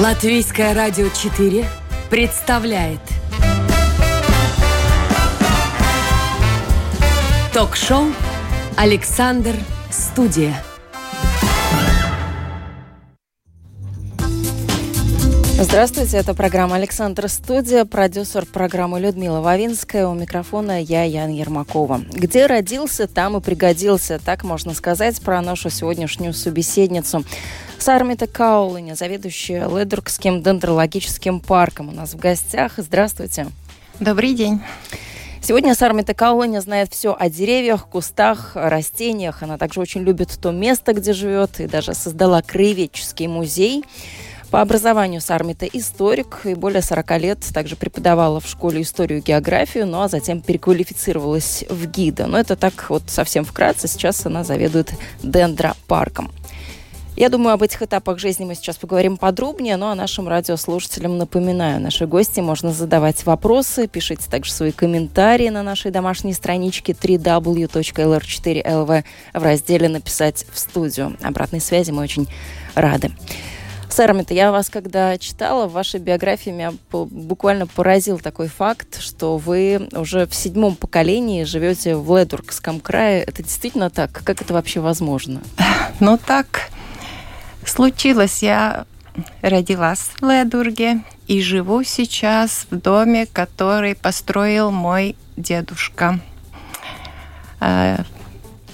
Латвийское радио 4 представляет Ток-шоу «Александр Студия». Здравствуйте, это программа «Александр Студия», продюсер программы Людмила Вавинская, у микрофона я, Ян Ермакова. Где родился, там и пригодился, так можно сказать про нашу сегодняшнюю собеседницу. Сармита Каулыня, заведующая Ледургским дендрологическим парком у нас в гостях. Здравствуйте. Добрый день. Сегодня Сармита Каулыня знает все о деревьях, кустах, растениях. Она также очень любит то место, где живет, и даже создала краеведческий музей – по образованию Сармита историк и более 40 лет также преподавала в школе историю и географию, ну а затем переквалифицировалась в гида. Но это так вот совсем вкратце. Сейчас она заведует дендропарком. Я думаю, об этих этапах жизни мы сейчас поговорим подробнее, но ну, а нашим радиослушателям напоминаю, наши гости можно задавать вопросы, пишите также свои комментарии на нашей домашней страничке www.lr4lv в разделе «Написать в студию». Обратной связи мы очень рады. Сэрмит, я вас когда читала, в вашей биографии меня буквально поразил такой факт, что вы уже в седьмом поколении живете в Ледургском крае. Это действительно так? Как это вообще возможно? Ну так случилось. Я родилась в Ледурге и живу сейчас в доме, который построил мой дедушка.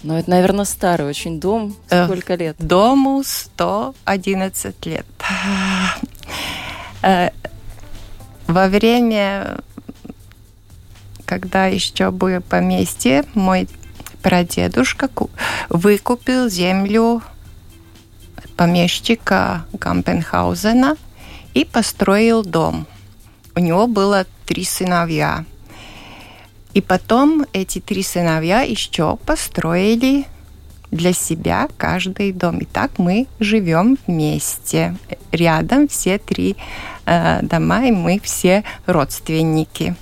Ну, это, наверное, старый очень дом. Э, Сколько э, лет? Дому 111 лет. Э, во время, когда еще было поместье, мой прадедушка выкупил землю помещика Гампенхаузена и построил дом. У него было три сыновья – и потом эти три сыновья еще построили для себя каждый дом. И так мы живем вместе. Рядом все три э, дома, и мы все родственники.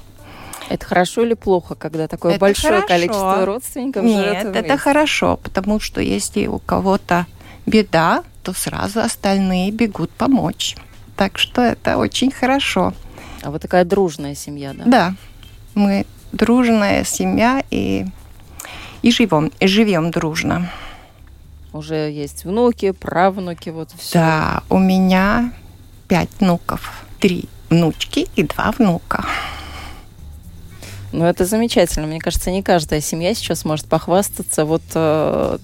Это хорошо или плохо, когда такое это большое хорошо. количество родственников Нет, живет вместе? это хорошо, потому что если у кого-то беда, то сразу остальные бегут помочь. Так что это очень хорошо. А вот такая дружная семья, да? Да. Мы дружная семья и, и живем, и живем дружно. Уже есть внуки, правнуки, вот все. Да, у меня пять внуков, три внучки и два внука. Ну, это замечательно. Мне кажется, не каждая семья сейчас может похвастаться вот э,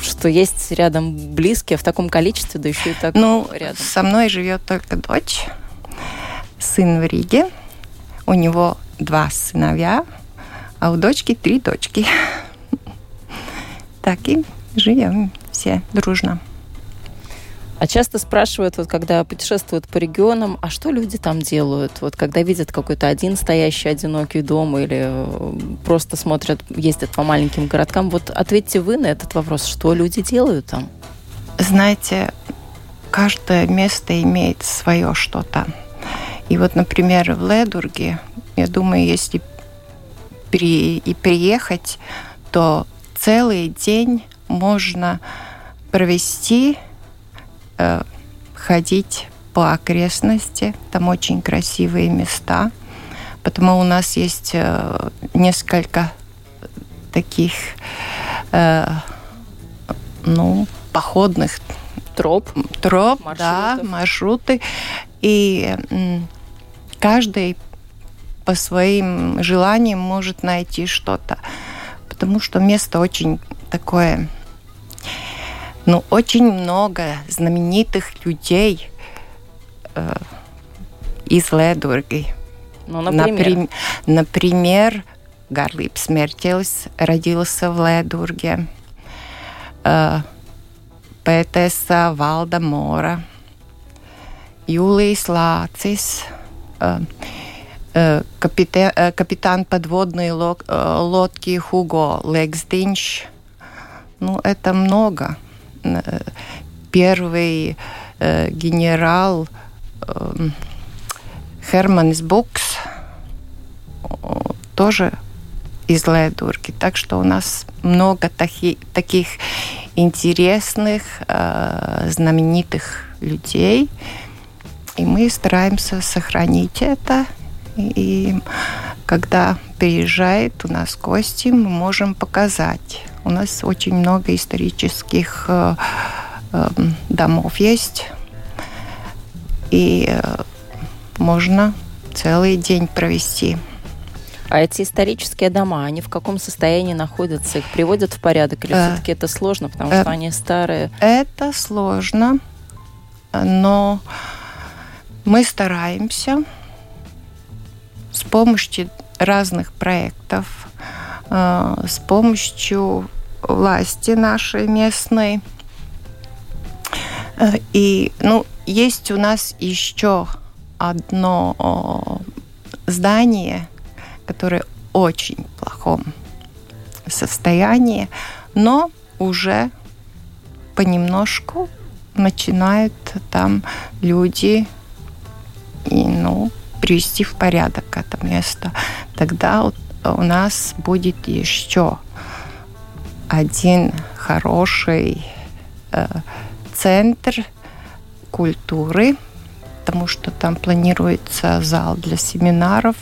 что есть рядом близкие в таком количестве, да еще и так ну, рядом. Со мной живет только дочь, сын в Риге. У него два сыновья, а у дочки три дочки. Так и живем все дружно. А часто спрашивают, вот когда путешествуют по регионам, а что люди там делают? Вот когда видят какой-то один стоящий одинокий дом или э, просто смотрят, ездят по маленьким городкам, вот ответьте вы на этот вопрос, что люди делают там? Знаете, каждое место имеет свое что-то. И вот, например, в Ледурге я думаю, если при, и приехать, то целый день можно провести, э, ходить по окрестности. Там очень красивые места. Потому у нас есть э, несколько таких э, ну, походных троп, троп да, маршруты. И каждый по своим желаниям может найти что-то. Потому что место очень такое, ну, очень много знаменитых людей э, из Ледурги. Ну, например? Наприм, например, Гарлипс Мертельс родился в Ледурге. Э, поэтесса Валда Мора. Юлijas Lācis. Э, капитан, э, капитан подводной э, лодки Хуго Лексдинч. Ну, это много. Первый генерал Херманс Букс тоже из Ледурги. Так что у нас много таки, таких интересных, знаменитых людей. И мы стараемся сохранить это. И когда приезжает у нас гости, мы можем показать. У нас очень много исторических э, э, домов есть. И э, можно целый день провести. А эти исторические дома, они в каком состоянии находятся? Их приводят в порядок или э, все-таки это сложно, потому что они старые? Это сложно, но мы стараемся с помощью разных проектов, э, с помощью власти нашей местной. Э, и ну, есть у нас еще одно здание, которое в очень плохом состоянии, но уже понемножку начинают там люди и, ну, привести в порядок это место. Тогда у нас будет еще один хороший э, центр культуры, потому что там планируется зал для семинаров,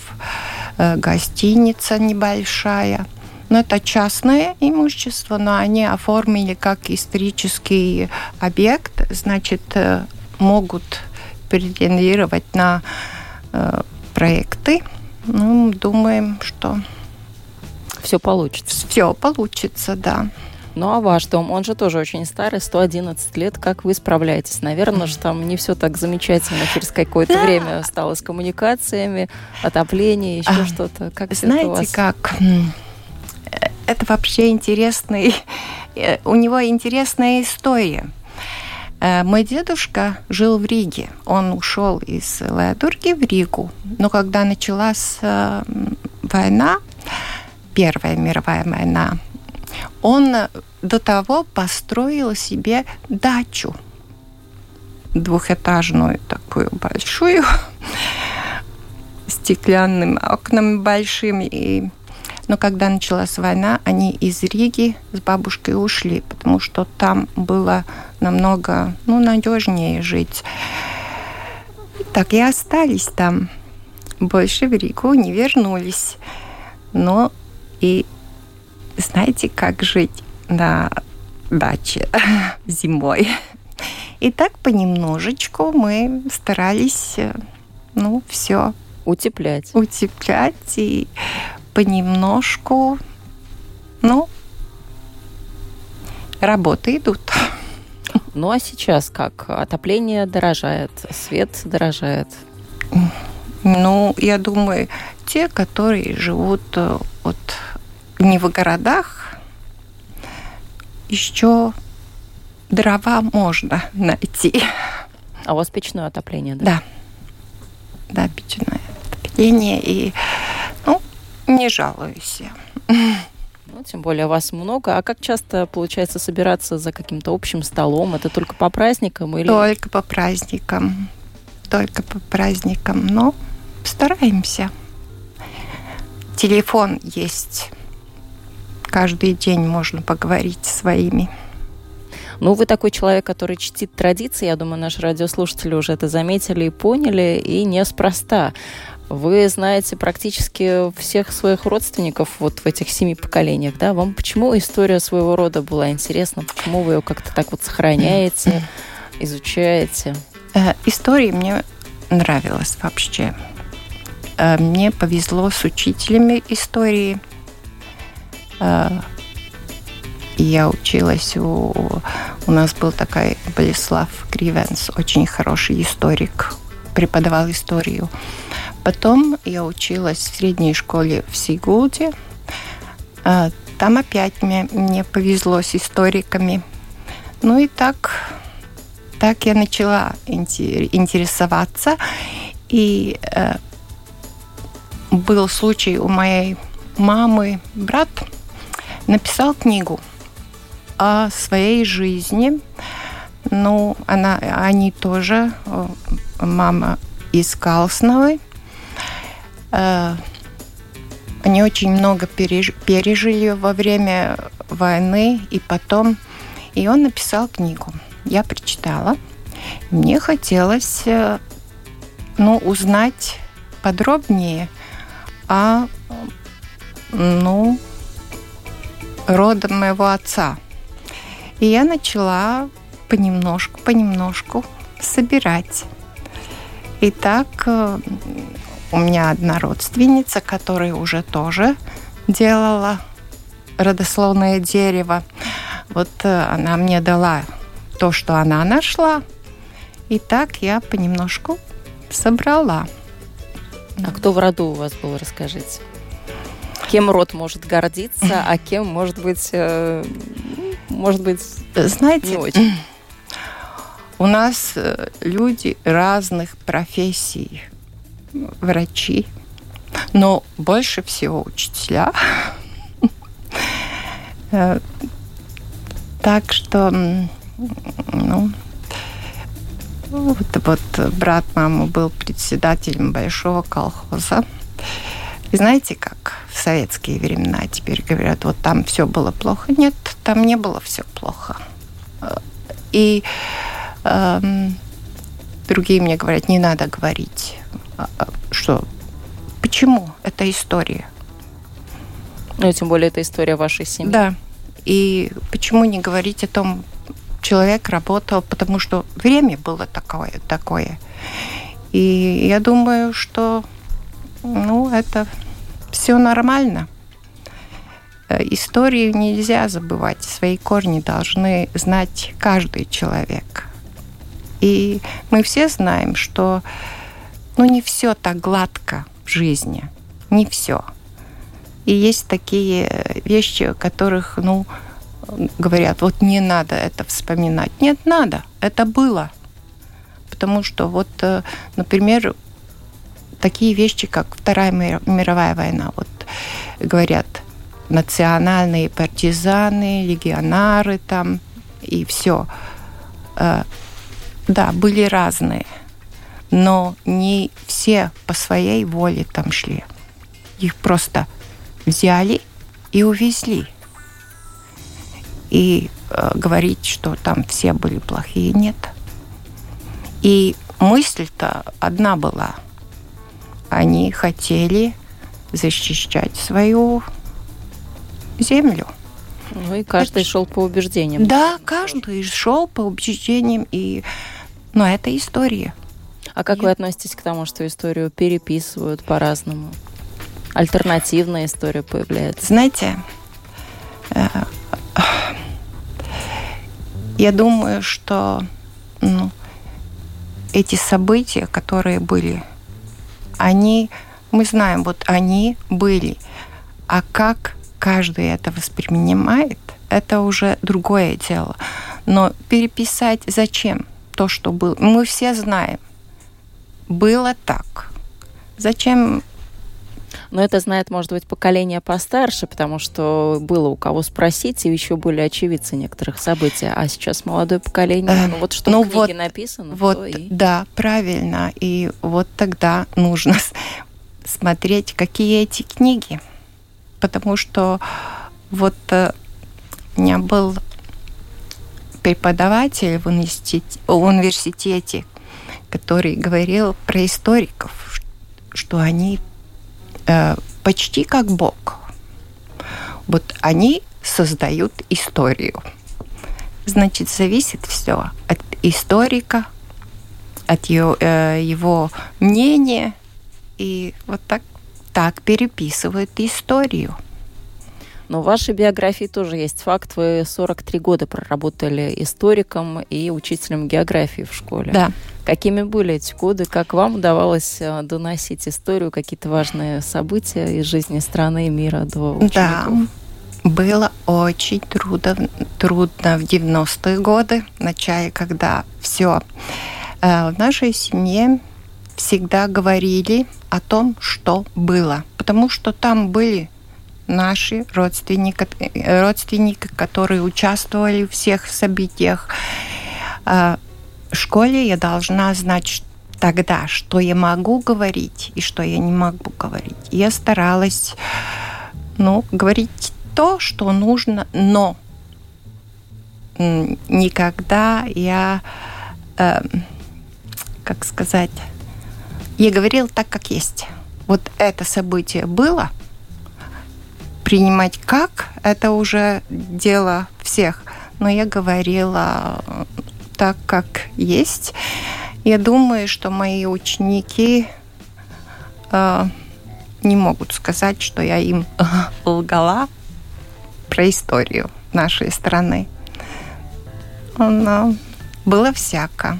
э, гостиница небольшая. Но это частное имущество, но они оформили как исторический объект, значит, э, могут претендировать на проекты. Ну, думаем, что все получится. Все получится, да. Ну а ваш дом, он же тоже очень старый, 111 лет. Как вы справляетесь? Наверное, что там не все так замечательно через какое-то время стало с коммуникациями, отопление, еще а, что-то. Как знаете, как? Это вообще интересный... Э, у него интересная история. Э, мой дедушка жил в Риге. Он ушел из Ледурги в Ригу. Но когда началась э, война, Первая мировая война, он до того построил себе дачу двухэтажную такую большую, стеклянными окнами большими. И... Но когда началась война, они из Риги с бабушкой ушли, потому что там было намного ну, надежнее жить. Так и остались там. Больше в Ригу не вернулись. Но и знаете, как жить на даче зимой. И так понемножечку мы старались, ну, все утеплять. Утеплять и понемножку, ну, работы идут. Ну а сейчас как? Отопление дорожает, свет дорожает. Ну, я думаю, те, которые живут э, вот не в городах, еще дрова можно найти. А у вас печное отопление, да? Да. Да, печное отопление. И, не жалуюсь я. Ну, тем более вас много. А как часто получается собираться за каким-то общим столом? Это только по праздникам или? Только по праздникам. Только по праздникам. Но стараемся. Телефон есть каждый день можно поговорить с своими. Ну, вы такой человек, который чтит традиции. Я думаю, наши радиослушатели уже это заметили и поняли, и неспроста. Вы знаете практически всех своих родственников вот в этих семи поколениях, да? Вам почему история своего рода была интересна? Почему вы ее как-то так вот сохраняете, изучаете? Э, история мне нравилась вообще. Э, мне повезло с учителями истории – я училась у... У нас был такой Болеслав Кривенс, очень хороший историк, преподавал историю. Потом я училась в средней школе в Сигулде. А, там опять мне, мне повезло с историками. Ну и так, так я начала интересоваться. И э, был случай у моей мамы, брат – написал книгу о своей жизни. Ну, она, они тоже, э, мама из Калсновой. Э, они очень много пережили во время войны и потом. И он написал книгу. Я прочитала. Мне хотелось э, ну, узнать подробнее о ну, родом моего отца. И я начала понемножку, понемножку собирать. И так э, у меня одна родственница, которая уже тоже делала родословное дерево. Вот э, она мне дала то, что она нашла. И так я понемножку собрала. А кто в роду у вас был, расскажите? Кем род может гордиться, а кем, может быть, э, может быть, Знаете, не очень? у нас э, люди разных профессий. Врачи, но больше всего учителя. Э, Так что, ну, вот, вот брат мамы был председателем большого колхоза. И знаете, как в советские времена теперь говорят, вот там все было плохо. Нет, там не было все плохо. Э, И эм, другие мне говорят, не надо говорить, что почему это история. Ну, и тем более, это история вашей семьи. Да. И почему не говорить о том, человек работал, потому что время было такое, такое. И я думаю, что ну, это все нормально. Э, Историю нельзя забывать, свои корни должны знать каждый человек. И мы все знаем, что ну, не все так гладко в жизни, не все. И есть такие вещи, о которых, ну, говорят, вот не надо это вспоминать. Нет, надо, это было. Потому что вот, э, например, такие вещи, как Вторая мир- мировая война, вот говорят, национальные партизаны, легионары там и все. Да, были разные, но не все по своей воле там шли. Их просто взяли и увезли. И э, говорить, что там все были плохие, нет. И мысль-то одна была. Они хотели защищать свою землю. Ну, и каждый шел по убеждениям. Да, каждый шел по убеждениям, и... но это история. А как вы относитесь к тому, что историю переписывают по-разному? Альтернативная история появляется. Знаете, э, я думаю, что ну, эти события, которые были, они, мы знаем, вот они были, а как каждый это воспринимает, это уже другое дело. Но переписать зачем то, что было? Мы все знаем, было так. Зачем Но это знает, может быть, поколение постарше, потому что было у кого спросить, и еще были очевидцы некоторых событий. А сейчас молодое поколение, Э, ну вот что ну в книге вот- написано, Вот, и... да, правильно. И вот тогда нужно смотреть, какие эти книги. Потому что вот э, у меня был преподаватель в университете, в университете, который говорил про историков, что они э, почти как Бог. Вот они создают историю. Значит, зависит все от историка, от его, э, его мнения. И вот так, так переписывают историю. Но в вашей биографии тоже есть факт. Вы 43 года проработали историком и учителем географии в школе. Да. Какими были эти годы? Как вам удавалось э, доносить историю, какие-то важные события из жизни страны и мира до Да, учеников? было очень трудно, трудно в 90-е годы, в начале, когда все в нашей семье всегда говорили о том, что было, потому что там были наши родственники, э, родственники, которые участвовали в всех событиях. А, В школе я должна знать тогда, что я могу говорить и что я не могу говорить. Я старалась ну, говорить то, что нужно, но никогда я, эм, как сказать, Я говорила так, как есть. Вот это событие было, принимать как, это уже дело всех. Но я говорила так, как есть. Я думаю, что мои ученики э, не могут сказать, что я им лгала про историю нашей страны. Но было всяко.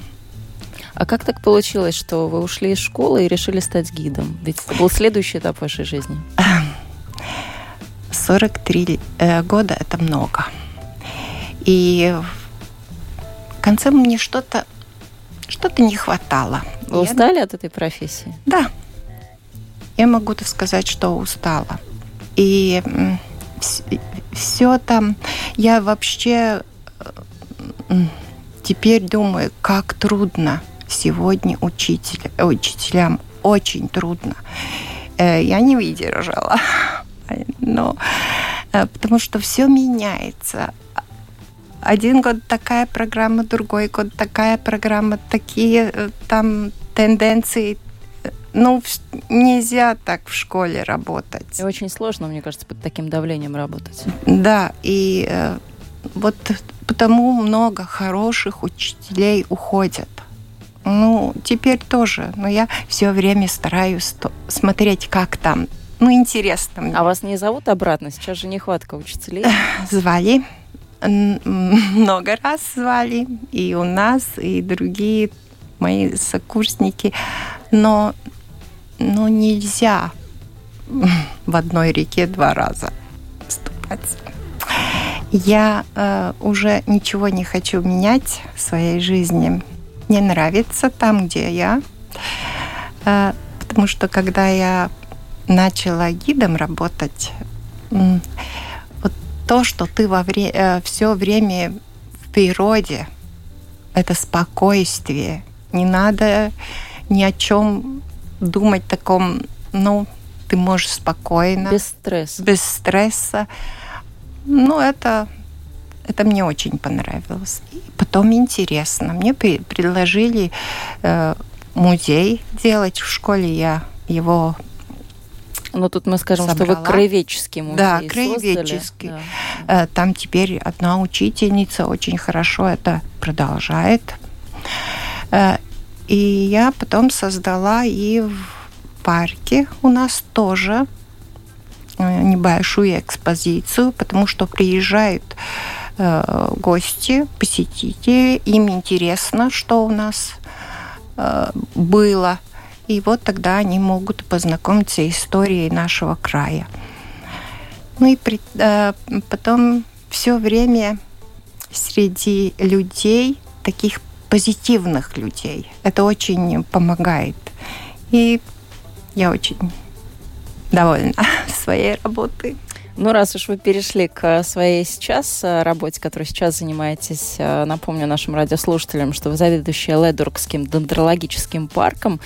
А как так получилось, что вы ушли из школы и решили стать гидом? Ведь это был следующий этап вашей жизни. 43 э, года – это много. И в конце мне что-то что-то не хватало. Вы Я... устали от этой профессии? Да. Я могу сказать, что устала. И все там... Я вообще теперь думаю, как трудно сегодня учитель, учителям. Очень трудно. Э, я не выдержала. Но э, потому что все меняется. Один год такая программа, другой год такая программа, такие э, там тенденции. Ну, нельзя так в школе работать. И очень сложно, мне кажется, под таким давлением работать. Да, и вот потому много хороших учителей уходят. Ну, теперь тоже. Но я все время стараюсь смотреть, как там. Ну, интересно мне. А вас не зовут обратно? Сейчас же нехватка учителей. Звали. Много раз звали. И у нас, и другие мои сокурсники. Но, но нельзя в одной реке два раза ступать. Я э, уже ничего не хочу менять в своей жизни. Мне нравится там, где я. Э, потому что когда я начала гидом работать, вот то, что ты во вре- э, все время в природе, это спокойствие. Не надо ни о чем думать таком, ну, ты можешь спокойно. Без стресса. Без стресса. Ну, это, это мне очень понравилось. И потом интересно. Мне при, предложили э, музей делать в школе. Я его ну, тут мы скажем, собрала. что вы краеведческий музей Да, краеведческий. Да. Э, там теперь одна учительница очень хорошо это продолжает. Э, и я потом создала и в парке у нас тоже Э, небольшую экспозицию, потому что приезжают э, гости, посетители, им интересно, что у нас э, было. И вот тогда они могут познакомиться с историей нашего края. Ну и при, э, потом все время среди людей, таких позитивных людей, это очень помогает. И я очень довольна своей работой. Ну, раз уж вы перешли к своей сейчас э, работе, которой сейчас занимаетесь, э, напомню нашим радиослушателям, что вы заведующая Ледургским дендрологическим парком.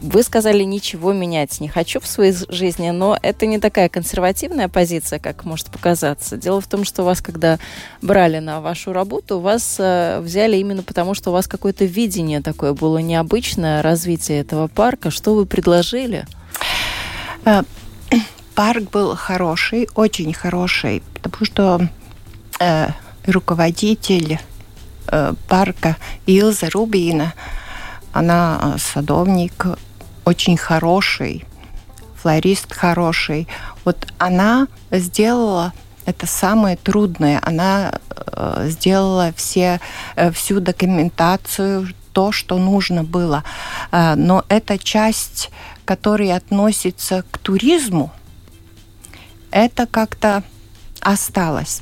Вы сказали, ничего менять не хочу в своей жизни, но это не такая консервативная позиция, как может показаться. Дело в том, что вас, когда брали на вашу работу, вас э, взяли именно потому, что у вас какое-то видение такое было необычное, развитие этого парка. Что вы предложили? Э, парк был хороший, очень хороший, потому что э, руководитель э, парка Илза Рубина, она э, садовник очень хороший, флорист хороший. Вот она сделала это самое трудное. Она э, сделала все, э, всю документацию, то, что нужно было. Э, но эта часть который относится к туризму, это как-то осталось.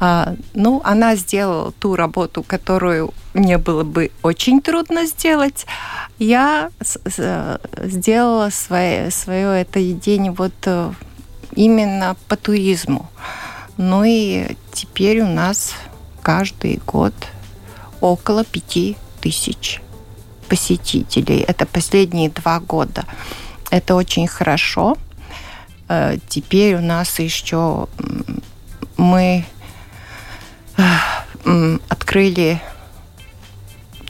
А, ну, она сделала ту работу, которую мне было бы очень трудно сделать. Я сделала свое, свое это едение вот э, именно по туризму. Ну и теперь у нас каждый год около пяти тысяч посетителей. Это последние два года. Это очень хорошо. Э, теперь у нас еще мы э, открыли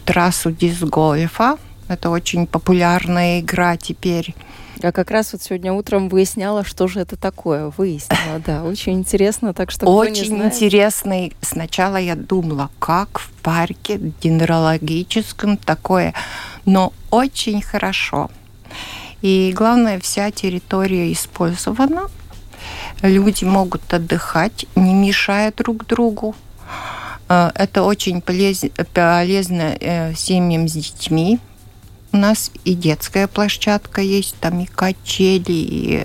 трассу диск-гольфа Это очень популярная игра теперь. Я как раз вот сегодня утром выясняла, что же это такое. Выяснила, да. Очень интересно, так что Очень интересно. Сначала я думала, как в парке дендрологическом такое, но очень хорошо. И главное, вся территория использована. Люди могут отдыхать, не мешая друг другу. Э, это очень полезно э, семьям с детьми, у нас и детская площадка есть, там и качели, и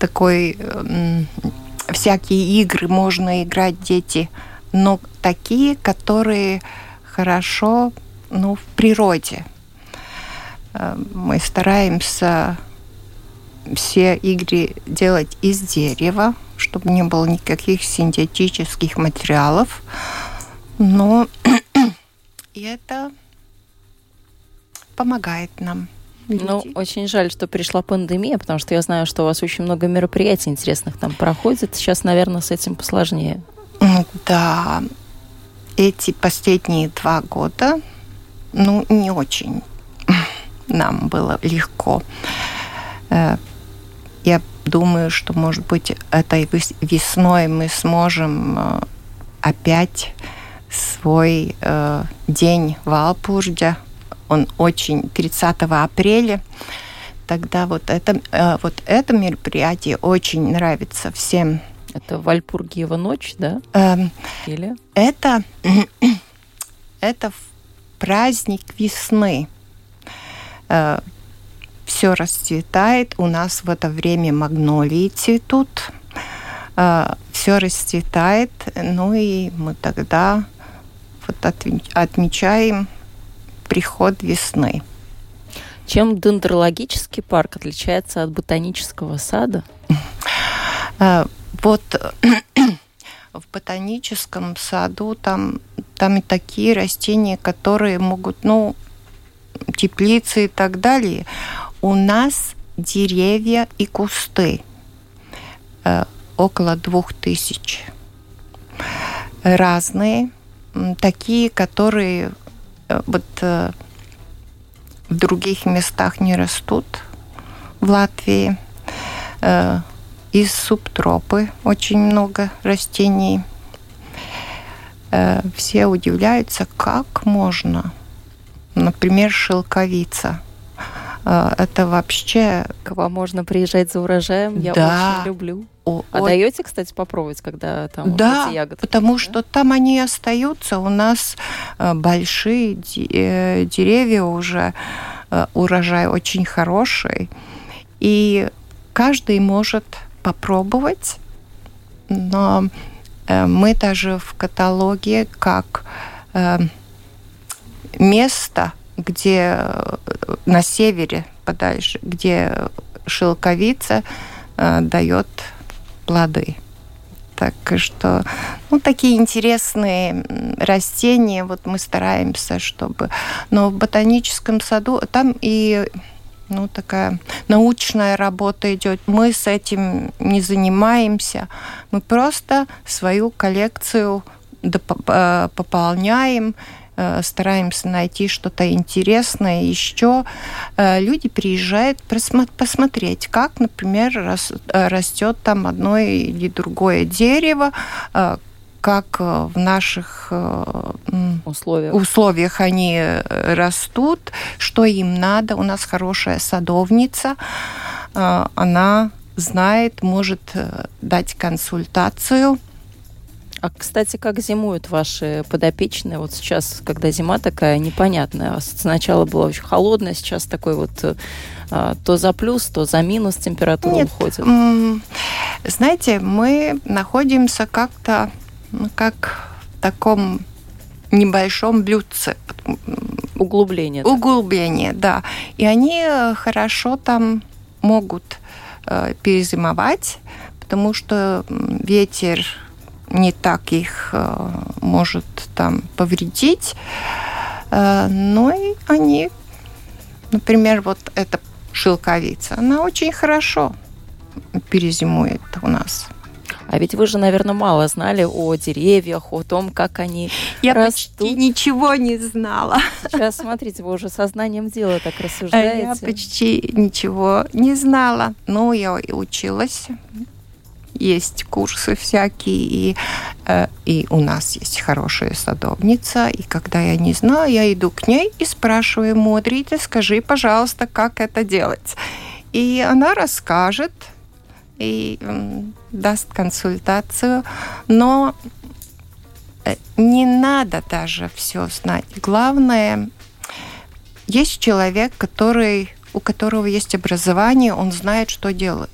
такой всякие игры можно играть дети, но такие, которые хорошо ну, в природе. Э, мы стараемся все игры делать из дерева, чтобы не было никаких синтетических материалов. Но и это помогает нам. Люди. Ну, очень жаль, что пришла пандемия, потому что я знаю, что у вас очень много мероприятий интересных там проходит. Сейчас, наверное, с этим посложнее. Да, эти последние два года, ну, не очень нам было легко. Э, я думаю, что, может быть, этой весной мы сможем э, опять свой э, день в Алпурде он очень 30 апреля. Тогда вот это, э, вот это мероприятие очень нравится всем. Это Вальпургиева ночь, да? Эм, Или? Это, это праздник весны. Э, все расцветает. У нас в это время магнолии цветут. Э, все расцветает. Ну и мы тогда вот отмечаем приход весны. Чем дендрологический парк отличается от ботанического сада? А, вот в ботаническом саду там, там и такие растения, которые могут, ну, теплицы и так далее. У нас деревья и кусты э, около двух тысяч. Разные, такие, которые Э, вот э, в других местах не растут в Латвии. Э, из субтропы очень много растений. Все удивляются, как можно. Например, шелковица. Это вообще... К вам можно приезжать за урожаем, я да. очень люблю. О, а о... даете, кстати, попробовать, когда там да, эти ягоды? потому да? что там они остаются. У нас э, большие э, деревья уже, э, урожай очень хороший. И каждый может попробовать, но мы даже в каталоге как место, где на севере подальше, где шелковица дает плоды. Так что, ну, такие интересные растения, вот мы стараемся, чтобы... Но в ботаническом саду там и ну, такая научная работа идет. Мы с этим не занимаемся. Мы просто свою коллекцию э, пополняем Э, стараемся найти что-то интересное еще. Э, люди приезжают посмотреть, как, например, э, растет там одно или другое дерево, как в наших условиях. условиях они растут, что им надо. У нас хорошая садовница, она знает, может дать консультацию а, кстати, как зимуют ваши подопечные? Вот сейчас, когда зима такая непонятная. Сначала было очень холодно, сейчас такой вот а, то за плюс, то за минус температура Нет, уходит. Знаете, мы находимся как-то ну, как в таком небольшом блюдце. Углубление. Углубление, да. И они э, хорошо там могут э, перезимовать, потому что ветер не так их э, может там повредить. Э, но и они, например, вот эта шелковица, она очень хорошо перезимует у нас. А ведь вы же, наверное, мало знали о деревьях, о том, как они Я растут. почти ничего не знала. Сейчас, смотрите, вы уже сознанием дела так рассуждаете. Я почти ничего не знала. Ну, я и училась. Есть курсы всякие, и, э, и у нас есть хорошая садовница. И когда я не знаю, я иду к ней и спрашиваю, Мудрите, скажи, пожалуйста, как это делать. И она расскажет и даст консультацию, но э, не надо даже все знать. Главное, есть человек, который, у которого есть образование, он знает, что делает.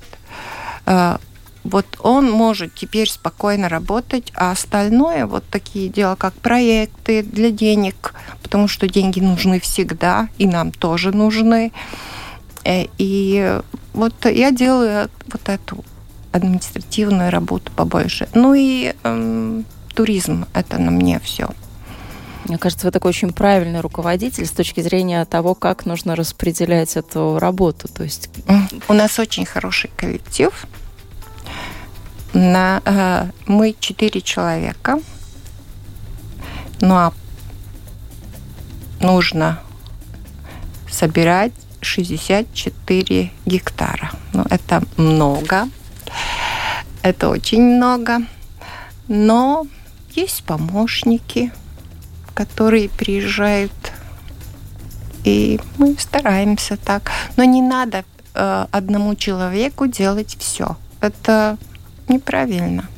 Вот он может теперь спокойно работать, а остальное, вот такие дела, как проекты для денег, потому что деньги нужны всегда, и нам тоже нужны. Э, И вот я делаю вот эту административную работу побольше. Ну и эм, туризм это на мне все. Мне кажется, вы такой очень правильный руководитель с точки зрения того, как нужно распределять эту работу. То есть У нас очень хороший коллектив. На, э, мы четыре человека. Ну а нужно собирать 64 гектара. Ну, это много. Это очень много. Но есть помощники, которые приезжают. И мы стараемся так. Но не надо э, одному человеку делать все. Это неправильно.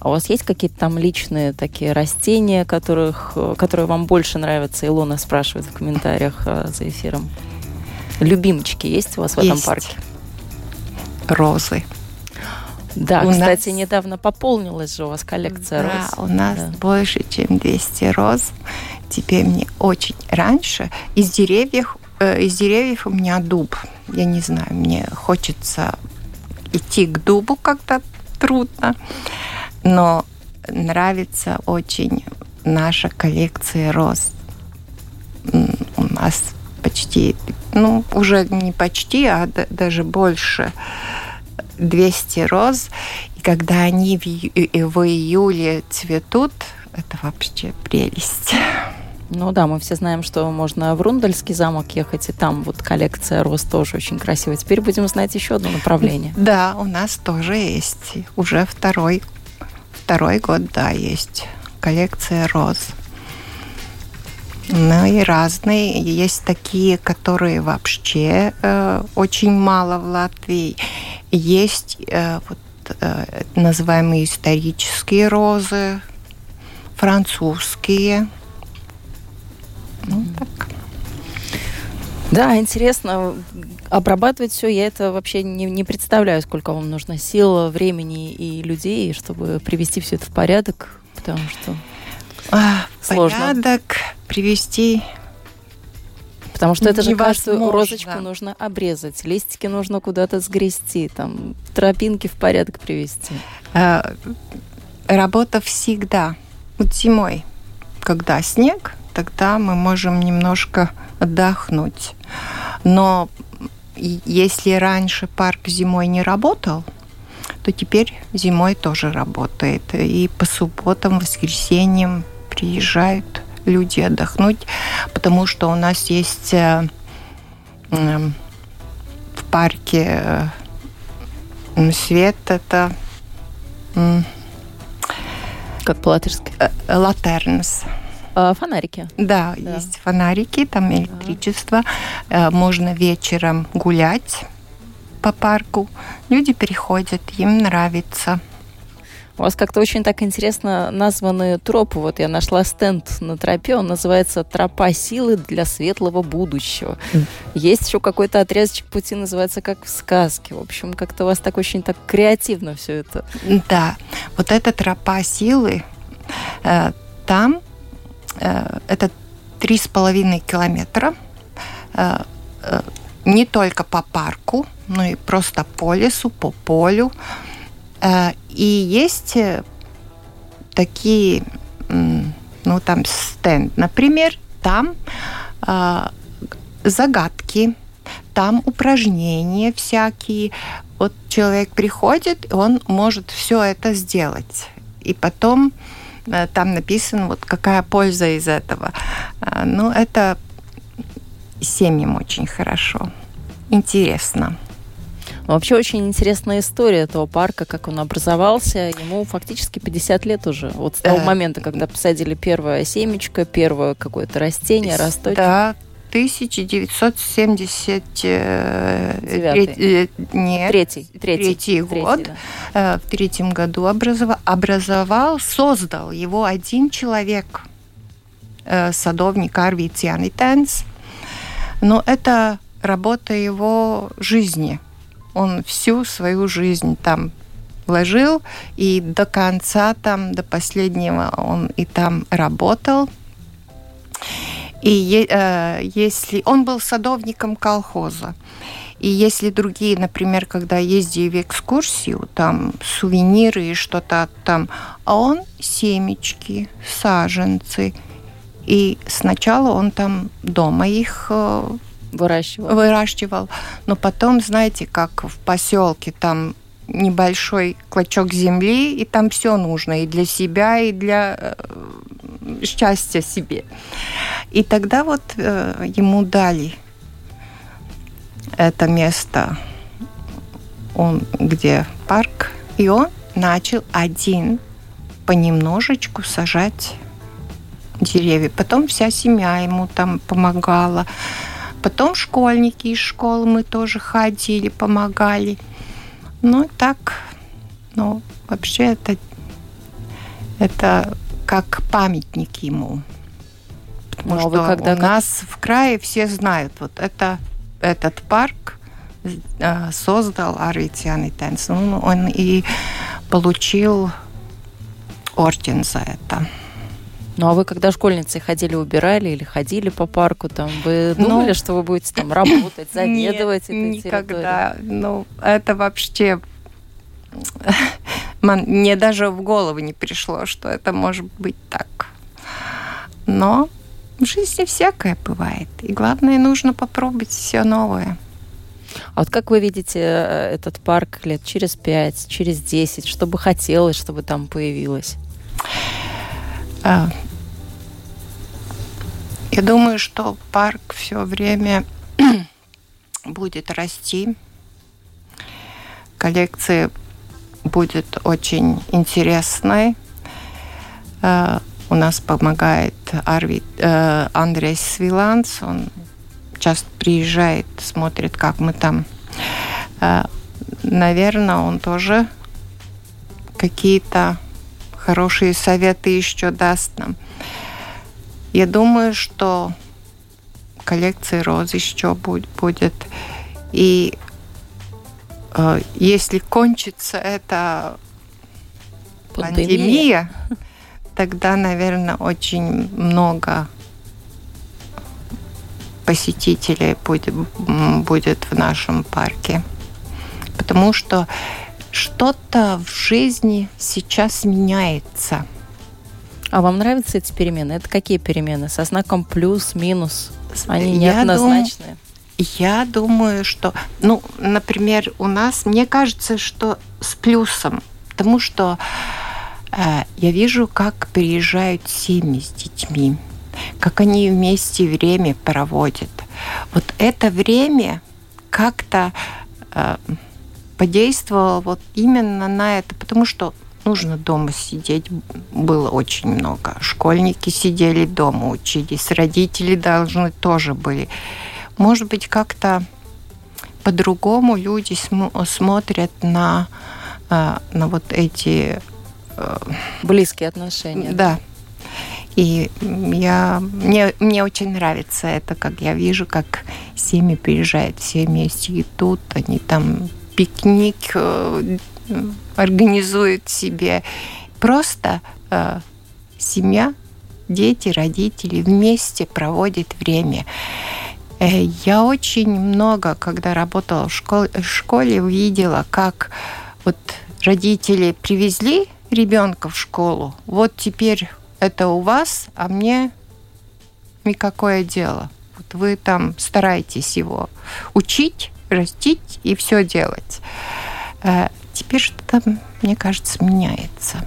А у вас есть какие-то там личные такие растения, которых, э, которые вам больше нравятся? Илона спрашивает в комментариях э, за эфиром. Любимчики есть у вас в этом Есть. парке? Розы. Да, У кстати, нас- недавно пополнилась же у вас коллекция да, роз. у нас Да. больше, чем 200 роз. Теперь мне очень раньше из деревьев э, из деревьев у меня дуб. Я не знаю, мне хочется идти к дубу как-то трудно, но нравится очень наша коллекция роз. У нас почти, ну, уже не почти, а да- даже больше 200 роз. И когда они в, ию- в июле цветут, это вообще прелесть. Ну да, мы все знаем, что можно в Рундальский замок ехать, и там вот коллекция роз тоже очень красивая. Теперь будем знать еще одно направление. Да, у нас тоже есть. Уже второй, второй год, да, есть коллекция роз. Ну и разные. Есть такие, которые вообще э, очень мало в Латвии. Есть э, вот, э, называемые исторические розы, французские. Ну, так. Да, интересно. Обрабатывать все, я это вообще не, не представляю, сколько вам нужно сил, времени и людей, чтобы привести все это в порядок, потому что А, Сложно. Порядок привести Потому что это же каждую розочку нужно обрезать, листики нужно куда-то сгрести, там тропинки в порядок привести. Э, работа всегда. Вот зимой, когда снег, тогда мы можем немножко отдохнуть. Но если раньше парк зимой не работал, то теперь зимой тоже работает. И по субботам, воскресеньям приезжают люди отдохнуть, потому что у нас есть э, в парке э, свет, это Как по-латышски. э, латернс. А, фонарики. Да, Да. есть фонарики, там электричество. Э, Можно вечером гулять по парку. Люди переходят, им нравится. У вас как-то очень так интересно названы тропы. Вот я нашла стенд на тропе, он называется «Тропа силы для светлого будущего». Мгм. Есть еще какой-то отрезочек пути, называется как в сказке. В общем, как-то у вас так очень так креативно все это. Да, вот эта тропа силы, э, там э, это три с половиной километра, э, э, не только по парку, но и просто по лесу, по полю. Э, и есть э, такие, ну там стенд, например, там э, загадки, там упражнения всякие, вот человек приходит, он может все это сделать. И потом э, там написано, вот какая польза из этого. А, ну, это семьям очень хорошо. Интересно. Ну, вообще очень интересная история этого парка, как он образовался. Ему фактически 50 лет уже. Вот с того э, момента, когда посадили первое семечко, первое какое-то растение растет. Да, 1970 э, э, нет, третий, третий, третий год. Третий, да. Э, в третьем году образовал, образовал, создал его один человек, садовник Арвиц Янитенс. Но это работа его жизни. Он всю свою жизнь там вложил, и до конца там, до последнего он и там работал. И э, если он был садовником колхоза, и если другие, например, когда ездили в экскурсию, там сувениры и что-то там, а он семечки, саженцы. И сначала он там дома их э, выращивал. выращивал. Но потом, знаете, как в поселке, там небольшой клочок земли, и там все нужно и для себя, и для э, счастья себе. И тогда вот э, ему дали это место, он, где парк, и он начал один понемножечку сажать деревья. Потом вся семья ему там помогала. Потом школьники из школы мы тоже ходили, помогали. Ну, так, ну, вообще это, это как памятник ему. Потому а что когда у нас в крае все знают, вот это этот парк э, создал Арвитян Тенс. Ну, он и получил орден за это. Ну а вы когда школьницей ходили, убирали или ходили по парку, там вы ну, думали, ну, что вы будете там работать, заведовать нет, этой никогда. Ну это вообще мне даже в голову не пришло, что это может быть так. Но в жизни всякое бывает. И главное, нужно попробовать все новое. А вот как вы видите э, этот парк лет через пять, через десять? Что бы хотелось, чтобы там появилось? А, я думаю, что парк все время будет расти. Коллекция будет очень интересной. У нас помогает Арвид, э, Андрей Свиланс. Он часто приезжает, смотрит, как мы там. Э, наверное, он тоже какие-то хорошие советы еще даст нам. Я думаю, что коллекция роз еще будет. И Э, если кончится эта пандемия, пандемия тогда, наверное, очень много посетителей будет, будет в нашем парке. Потому что что-то в жизни сейчас меняется. А вам нравятся эти перемены? Это какие перемены? Со знаком плюс, минус? Они неоднозначные. Думаю, я думаю, что, ну, например, у нас, мне кажется, что с плюсом, потому что э, я вижу, как приезжают семьи с детьми, как они вместе время проводят. Вот это время как-то э, подействовало вот именно на это, потому что нужно дома сидеть было очень много. Школьники сидели дома, учились, родители должны тоже были может быть, как-то по-другому люди см- смотрят на, э, на вот эти... Э, Близкие отношения. Да. И я, мне, мне очень нравится это, как я вижу, как семьи приезжают все вместе идут, они там пикник э, организуют себе. Просто э, семья, дети, родители вместе проводят время. Э, я очень много, когда работала в школе, в школе видела, как вот родители привезли ребенка в школу, вот теперь это у вас, а мне никакое дело. Вот вы там стараетесь его учить, растить и все делать. А теперь что-то, мне кажется, меняется.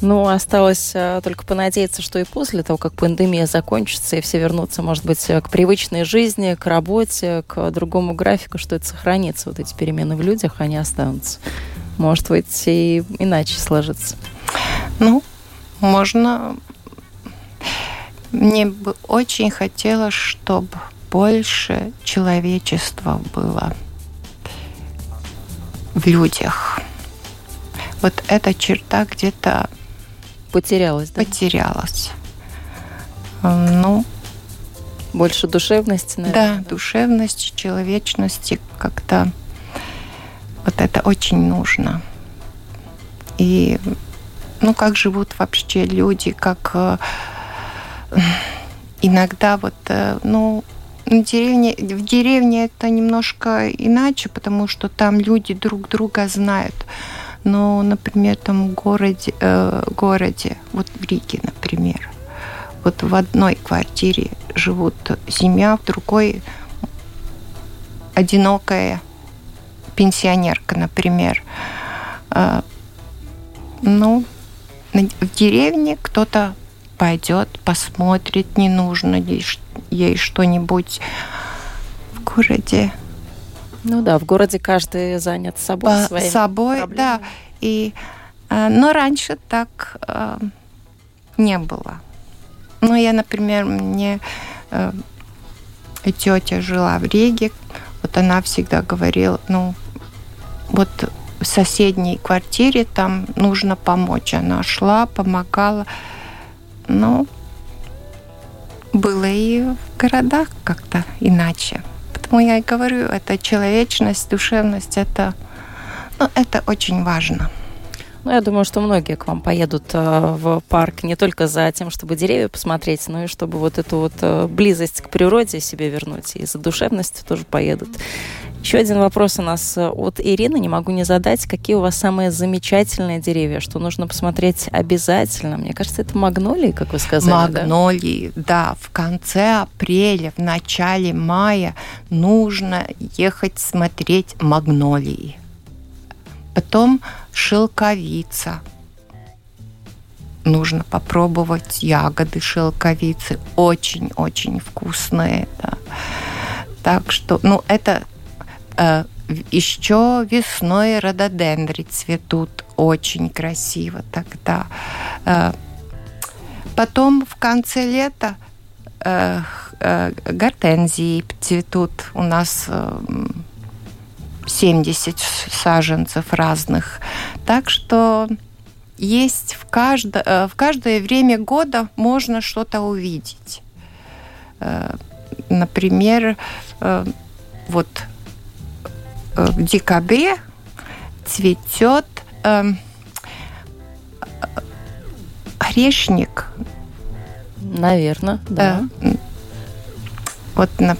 Ну, осталось а, только понадеяться, что и после того, как пандемия закончится, и все вернутся, может быть, к привычной жизни, к работе, к другому графику, что это сохранится, вот эти перемены в людях, они останутся. Может быть, и иначе сложится. Ну, можно... Мне бы очень хотелось, чтобы больше человечества было в людях. Вот эта черта где-то Потерялась, да? Потерялась. Ну, больше душевности, наверное. Да, душевности, человечности как-то вот это очень нужно. И ну как живут вообще люди, как э, иногда вот, э, ну, в деревне, в деревне это немножко иначе, потому что там люди друг друга знают но, например, там в городе, э, городе, вот в Риге, например, вот в одной квартире живут семья, в другой одинокая пенсионерка, например. Э, ну, в деревне кто-то пойдет, посмотрит, не нужно ей, что-нибудь в городе ну да, в городе каждый занят собой, По своими собой, проблемами. да. И, э, но раньше так э, не было. Ну, я, например, мне тетя жила в Риге, вот она всегда говорила, ну, вот в соседней квартире там нужно помочь. Она шла, помогала. Ну, было и в городах как-то иначе. Поэтому я и говорю, это человечность, душевность, это, ну, это очень важно. Ну, я думаю, что многие к вам поедут э, в парк не только за тем, чтобы деревья посмотреть, но и чтобы вот эту вот э, близость к природе себе вернуть. И за душевностью тоже поедут. Еще один вопрос у нас э, от Ирины. Не могу не задать. Какие у вас самые замечательные деревья, что нужно посмотреть обязательно? Мне кажется, это магнолии, как вы сказали. Магнолии, да. да. В конце апреля, в начале мая нужно ехать смотреть магнолии. Потом шелковица. Нужно попробовать ягоды шелковицы. Очень-очень вкусные. Да. Так что, ну, это еще весной рододендры цветут очень красиво тогда. Э, потом в конце лета э, гортензии цветут у нас 70 саженцев разных. Так что есть в, каждое, в каждое время года можно что-то увидеть. Например, вот в декабре цветет э, орешник. Наверное, да. Э, вот на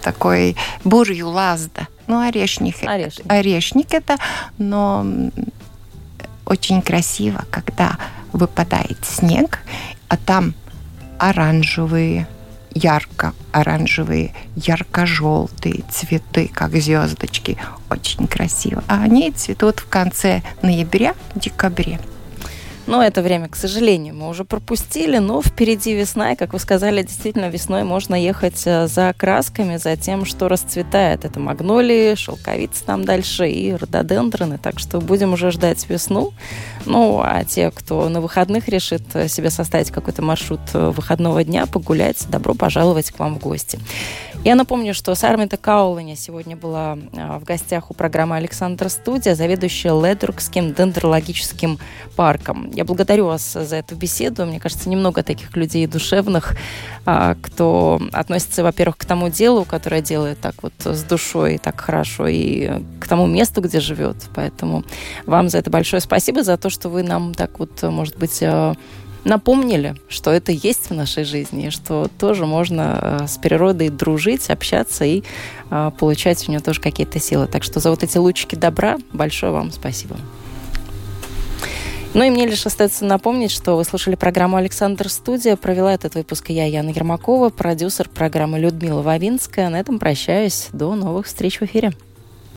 такой бурью лазда. Ну, орешник. Орешник. Орешник это, но очень красиво, когда выпадает снег, а там оранжевые ярко-оранжевые, ярко-желтые цветы, как звездочки. Очень красиво. А они цветут в конце ноября, декабре. Но это время, к сожалению, мы уже пропустили, но впереди весна, и, как вы сказали, действительно весной можно ехать э, за красками, за тем, что расцветает. Это магнолии, шелковицы там дальше и рододендроны, так что будем уже ждать весну. Ну, а те, кто на выходных решит э, себе составить какой-то маршрут э, выходного дня, погулять, добро пожаловать к вам в гости. Я напомню, что Сармита Кауланя сегодня была в гостях у программы «Александра Студия», заведующая Ледургским дендрологическим парком. Я благодарю вас за эту беседу. Мне кажется, немного таких людей душевных, а, кто относится, во-первых, к тому делу, которое делает так вот с душой, так хорошо, и к тому месту, где живет. Поэтому вам за это большое спасибо, за то, что вы нам так вот, может быть, а, напомнили, что это есть в нашей жизни, и что тоже можно а, с природой дружить, общаться и получать у нее тоже какие-то силы. Так что за вот эти лучики добра большое вам спасибо. Ну и мне лишь остается напомнить, что вы слушали программу «Александр Студия». Провела этот выпуск я, Яна Ермакова, продюсер программы Людмила Вавинская. На этом прощаюсь. До новых встреч в эфире.